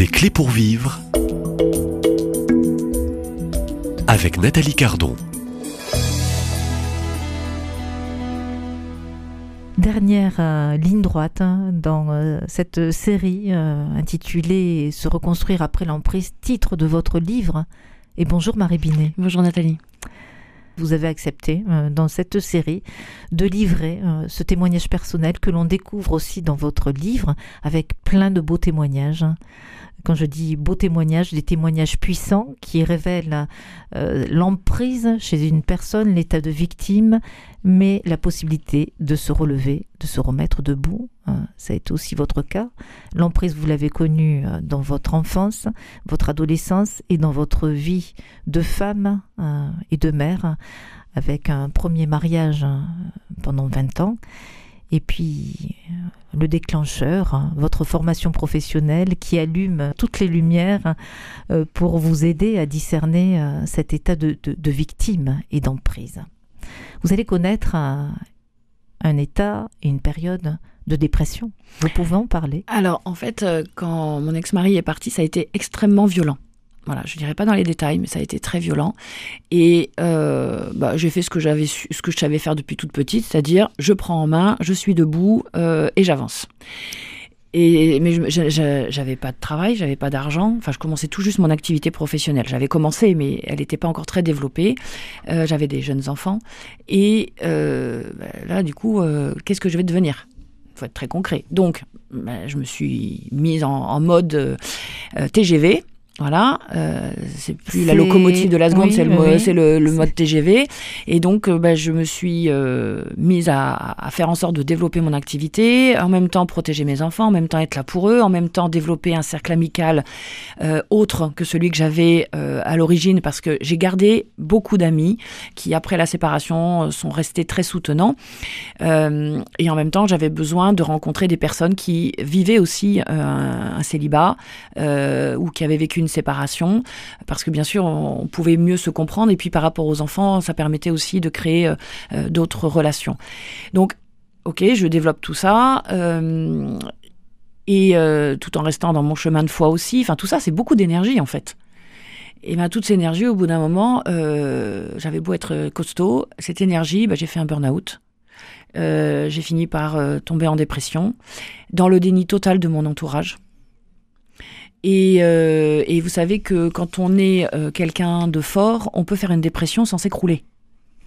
Des clés pour vivre avec Nathalie Cardon. Dernière euh, ligne droite hein, dans euh, cette série euh, intitulée Se reconstruire après l'emprise, titre de votre livre. Et bonjour Marie Binet. Bonjour Nathalie. Vous avez accepté dans cette série de livrer ce témoignage personnel que l'on découvre aussi dans votre livre avec plein de beaux témoignages quand je dis beaux témoignages, des témoignages puissants qui révèlent euh, l'emprise chez une personne, l'état de victime, mais la possibilité de se relever, de se remettre debout. Hein. ça été aussi votre cas. L'emprise, vous l'avez connue euh, dans votre enfance, votre adolescence et dans votre vie de femme euh, et de mère, avec un premier mariage pendant 20 ans et puis le déclencheur, hein, votre formation professionnelle qui allume toutes les lumières euh, pour vous aider à discerner euh, cet état de, victime et d'emprise. Vous allez connaître un, un état et une période de dépression. Vous pouvez en parler? Alors, en fait, euh, quand mon ex-mari est parti, ça a été extrêmement violent. Voilà, je dirais pas dans les détails, mais ça a été très violent. Et euh, bah, j'ai fait ce que j'avais ce que je savais faire depuis toute petite, c'est-à-dire je prends en main, je suis debout euh, et j'avance. Et mais j'avais pas de travail, j'avais pas d'argent. Enfin, je commençais tout juste mon activité professionnelle. J'avais commencé, mais elle n'était pas encore très développée. Euh, j'avais des jeunes enfants. Et bah, là, du coup, qu'est-ce que je vais devenir? Faut être très concret. Donc, bah, je me suis mise en mode TGV. Voilà, euh, c'est plus la locomotive de la seconde, c'est le, le, mode TGV. Et donc, euh, bah, je me suis euh, mise à, faire en sorte de développer mon activité, en même temps protéger mes enfants, en même temps être là pour eux, en même temps développer un cercle amical autre que celui que j'avais à l'origine, parce que j'ai gardé beaucoup d'amis qui, après la séparation, sont restés très soutenants. et en même temps, j'avais besoin de rencontrer des personnes qui vivaient aussi un, un célibat ou qui avaient vécu une séparation, parce que bien sûr, on, pouvait mieux se comprendre, et puis par rapport aux enfants, ça permettait aussi de créer euh, euh, d'autres relations. Donc, ok, je développe tout ça. Euh, et tout en restant dans mon chemin de foi aussi. Enfin, tout ça, c'est beaucoup d'énergie en fait. Et ben, toute cette énergie, au bout d'un moment, j'avais beau être costaud, cette énergie, ben, j'ai fait un burn-out. j'ai fini par tomber en dépression, dans le déni total de mon entourage. Euh, et, vous savez que quand on est euh, quelqu'un de fort, on peut faire une dépression sans s'écrouler.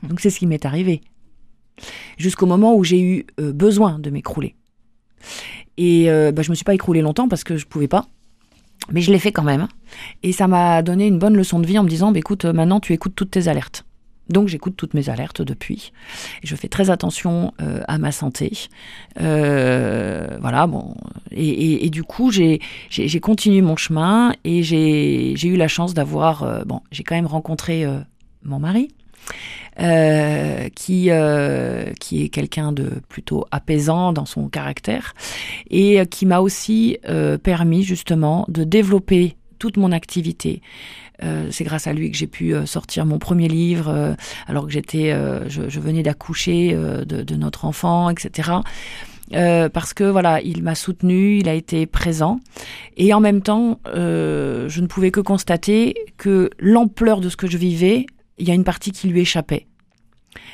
Donc c'est ce qui m'est arrivé. Jusqu'au moment où j'ai eu euh, besoin de m'écrouler. Et bah, je me suis pas écroulée longtemps parce que je pouvais pas. Mais je l'ai fait quand même. Et ça m'a donné une bonne leçon de vie en me disant, bah, écoute, maintenant tu écoutes toutes tes alertes. Donc j'écoute toutes mes alertes depuis. Je fais très attention euh, à ma santé. Euh, voilà, bon. Et, du coup, j'ai continué mon chemin et j'ai eu la chance d'avoir... Euh, bon, j'ai quand même rencontré mon mari. qui qui est quelqu'un de plutôt apaisant dans son caractère et qui m'a aussi permis justement de développer toute mon activité euh, c'est grâce à lui que j'ai pu euh, sortir mon premier livre, euh, alors que j'étais, je, venais d'accoucher de, notre enfant, etc. parce que voilà, il m'a soutenu, il a été présent, et en même temps, je ne pouvais que constater que l'ampleur de ce que je vivais, il y a une partie qui lui échappait.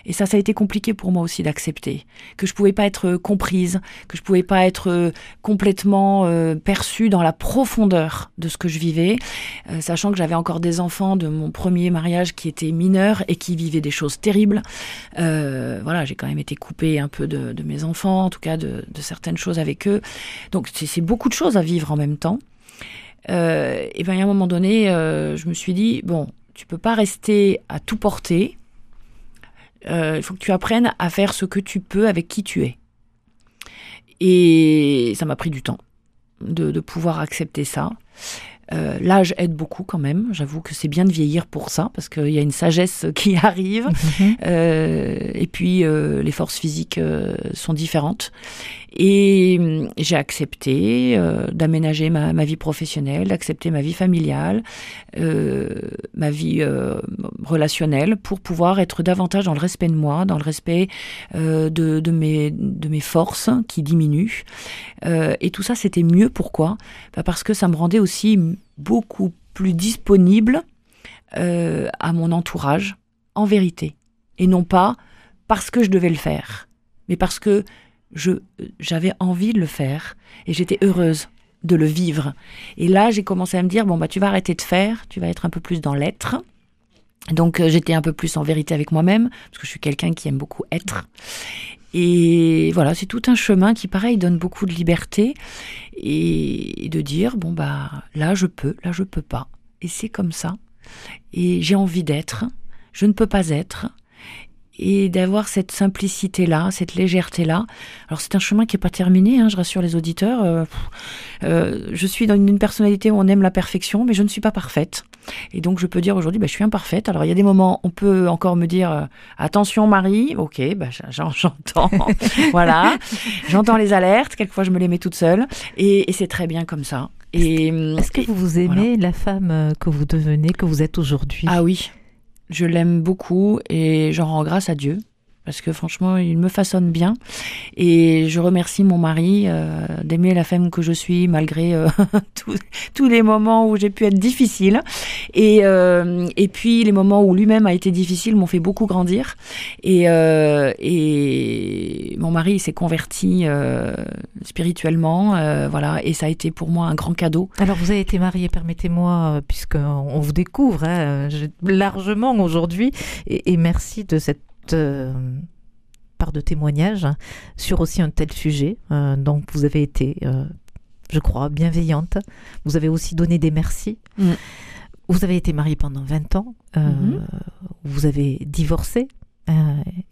Et ça, ça a été compliqué pour moi aussi d'accepter que je pouvais pas être euh, comprise, que je pouvais pas être euh, complètement euh, perçue dans la profondeur de ce que je vivais, sachant que j'avais encore des enfants de mon premier mariage qui étaient mineurs et qui vivaient des choses terribles. voilà, j'ai quand même été coupée un peu de, mes enfants, en tout cas de, de certaines choses avec eux. Donc c'est beaucoup de choses à vivre en même temps. et bien à un moment donné, je me suis dit bon, tu peux pas rester à tout porter euh, il faut que tu apprennes à faire ce que tu peux avec qui tu es. Et ça m'a pris du temps de, pouvoir accepter ça. Euh, L'âge aide beaucoup quand même. J'avoue que c'est bien de vieillir pour ça, parce qu'il y a une sagesse qui arrive. Mhm. Euh, et puis, euh, les forces physiques euh, sont différentes. Et hum, j'ai accepté euh, d'aménager ma, ma vie professionnelle, d'accepter ma vie familiale, euh, ma vie euh, relationnelle, pour pouvoir être davantage dans le respect de moi, dans le respect euh, de, de, mes, de mes forces qui diminuent. Euh, et tout ça, c'était mieux. Pourquoi? Bah, Parce que ça me rendait aussi beaucoup plus disponible euh, à mon entourage, en vérité. Et non pas parce que je devais le faire, mais parce que je j'avais envie de le faire et j'étais heureuse de le vivre. Et là, j'ai commencé à me dire bon bah tu vas arrêter de faire, tu vas être un peu plus dans l'être. Donc euh, j'étais un peu plus en vérité avec moi-même parce que je suis quelqu'un qui aime beaucoup être. Et voilà, c'est tout un chemin qui pareil donne beaucoup de liberté et, de dire bon bah là je peux, là je peux pas. Et c'est comme ça. Et j'ai envie d'être, je ne peux pas être et d'avoir cette simplicité là, cette légèreté là. Alors c'est un chemin qui est pas terminé, hein, je rassure les auditeurs. Euh, euh, je suis dans une, une personnalité où on aime la perfection, mais je ne suis pas parfaite. Et donc je peux dire aujourd'hui, bah, je suis imparfaite. Alors il y a des moments, on peut encore me dire euh, attention Marie, ok, bah, j'en- j'entends, voilà, j'entends les alertes. Quelquefois je me les mets toute seule, et, et c'est très bien comme ça. Est-ce que vous vous aimez la femme que vous devenez, que vous êtes aujourd'hui? Ah oui, je l'aime beaucoup et j'en rends grâce à Dieu. Parce que franchement, il me façonne bien. Et je remercie mon mari euh, d'aimer la femme que je suis malgré euh, tous, les moments où j'ai pu être difficile. Et, euh, et puis les moments où lui-même a été difficile m'ont fait beaucoup grandir. Et, et mon mari s'est converti spirituellement. voilà, et ça a été pour moi un grand cadeau. Alors vous avez été mariée, permettez-moi, puisqu'on on vous découvre hein, largement aujourd'hui, et, et merci de cette euh, part de témoignage hein, sur aussi un tel sujet. Euh, donc vous avez été, euh, je crois, bienveillante. Vous avez aussi donné des merci. Mm. Vous avez été mariée pendant 20 ans. euh, Mhm. Vous avez divorcé.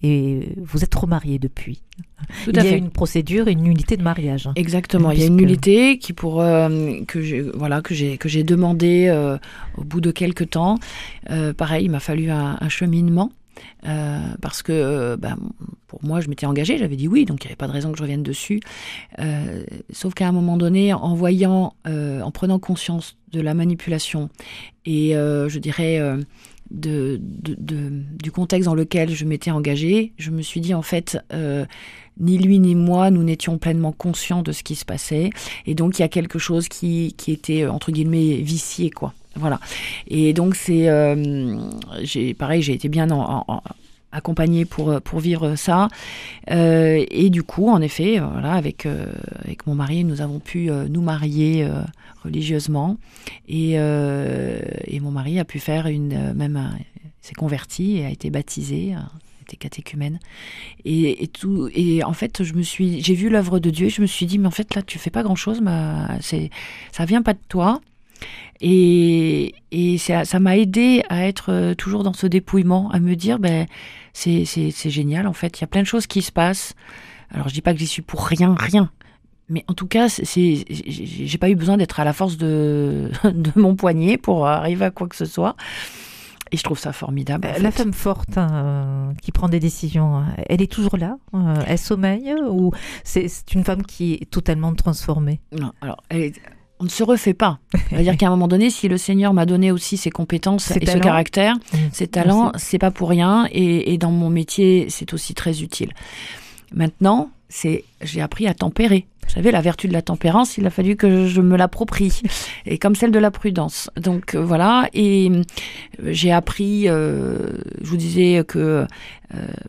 et vous êtes remariée depuis. Tout Il y a fait. une procédure, une nullité de mariage. Exactement, il y a une nullité qui pour euh, que j'ai voilà que j'ai que j'ai demandé euh, au bout de quelques temps. Euh, pareil, il m'a fallu un, un cheminement euh, parce que ben, pour moi je m'étais engagée, j'avais dit oui, donc il n'y avait pas de raison que je revienne dessus. Euh, sauf qu'à un moment donné, en voyant, en prenant conscience de la manipulation et je dirais du contexte dans lequel je m'étais engagée, je me suis dit en fait, ni lui ni moi, nous n'étions pleinement conscients de ce qui se passait. Et donc il y a quelque chose qui, qui était, entre guillemets, vicié, quoi. Voilà. Et donc c'est... euh, j'ai pareil, j'ai été bien en, pour, euh, pour vivre ça. Euh, et du coup, en effet, voilà, avec, avec mon mari, nous avons pu nous marier religieusement. Et, et mon mari a pu faire une... même s'est converti et a été baptisé, a été catéchumène. Et, et tout et en fait, je me suis j'ai vu l'œuvre de Dieu et je me suis dit mais en fait là tu fais pas grand-chose, ma c'est ça vient pas de toi. Et, et ça m'a aidé à être euh, toujours dans ce dépouillement, à me dire ben c'est génial en fait, il y a plein de choses qui se passent. Alors je dis pas que j'y suis pour rien rien. Mais en tout cas, j'ai pas eu besoin d'être à la force de de mon poignet pour arriver à quoi que ce soit. Et je trouve ça formidable. en Euh, fait. La femme forte hein, qui prend des décisions, euh, elle est toujours là Elle sommeille Ou c'est c'est une femme qui est totalement transformée? Non, alors, elle est- on ne se refait pas. C'est-à-dire qu'à un moment donné, si le Seigneur m'a donné aussi ses compétences Ses et ce caractère, ses talents, c'est pas pour rien. Et, et dans mon métier, c'est aussi très utile. Maintenant, c'est j'ai appris à tempérer. Vous savez, la vertu de la tempérance, il a fallu que je me l'approprie, et comme celle de la prudence. Donc euh, voilà, et euh, j'ai appris. euh, je vous disais que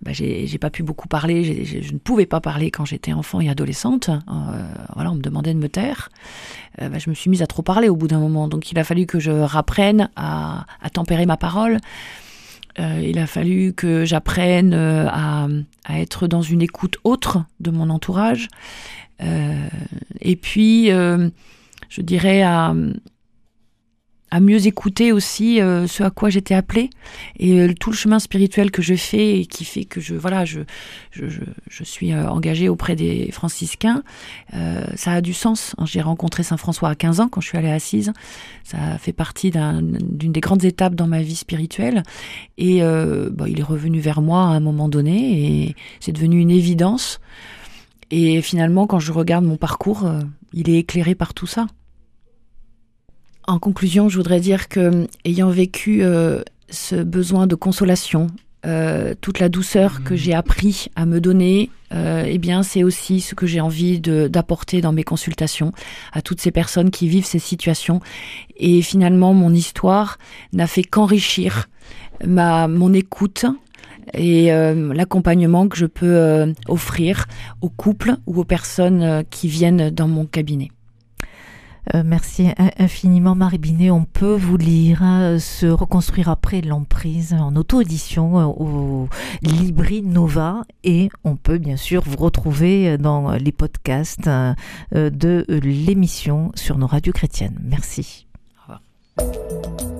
bah, j'ai pas pu beaucoup parler. je ne pouvais pas parler quand j'étais enfant et adolescente. Euh, voilà, on me demandait de me taire. Bah, je me suis mise à trop parler au bout d'un moment. Donc il a fallu que je rapprenne à tempérer ma parole. Euh, il a fallu que j'apprenne euh, à, à être dans une écoute autre de mon entourage. Euh, et puis, je dirais à, à mieux écouter aussi euh, ce à quoi j'étais appelée. Et euh, tout le chemin spirituel que je fais et qui fait que je voilà je je, je, suis euh, engagée auprès des franciscains ça a du sens. J'ai rencontré saint François à 15 ans quand je suis allée assise. Ça fait partie d'une des grandes étapes dans ma vie spirituelle. Et bah, il est revenu vers moi à un moment donné et c'est devenu une évidence. Et finalement quand je regarde mon parcours il est éclairé par tout ça en conclusion, je voudrais dire que, ayant vécu euh, ce besoin de consolation, euh, toute la douceur que mmh. j'ai appris à me donner, euh, eh bien, c'est aussi ce que j'ai envie d'apporter dans mes consultations à toutes ces personnes qui vivent ces situations. Et finalement, mon histoire n'a fait qu'enrichir ma mon écoute et l'accompagnement que je peux offrir aux couples ou aux personnes qui viennent dans mon cabinet. Euh, merci infiniment Marie Binet. On peut vous lire hein, se reconstruire après l'emprise en auto-édition euh, au Libri Nova et on peut bien sûr vous retrouver dans les podcasts euh, de l'émission sur nos radios chrétiennes. Merci. Au revoir.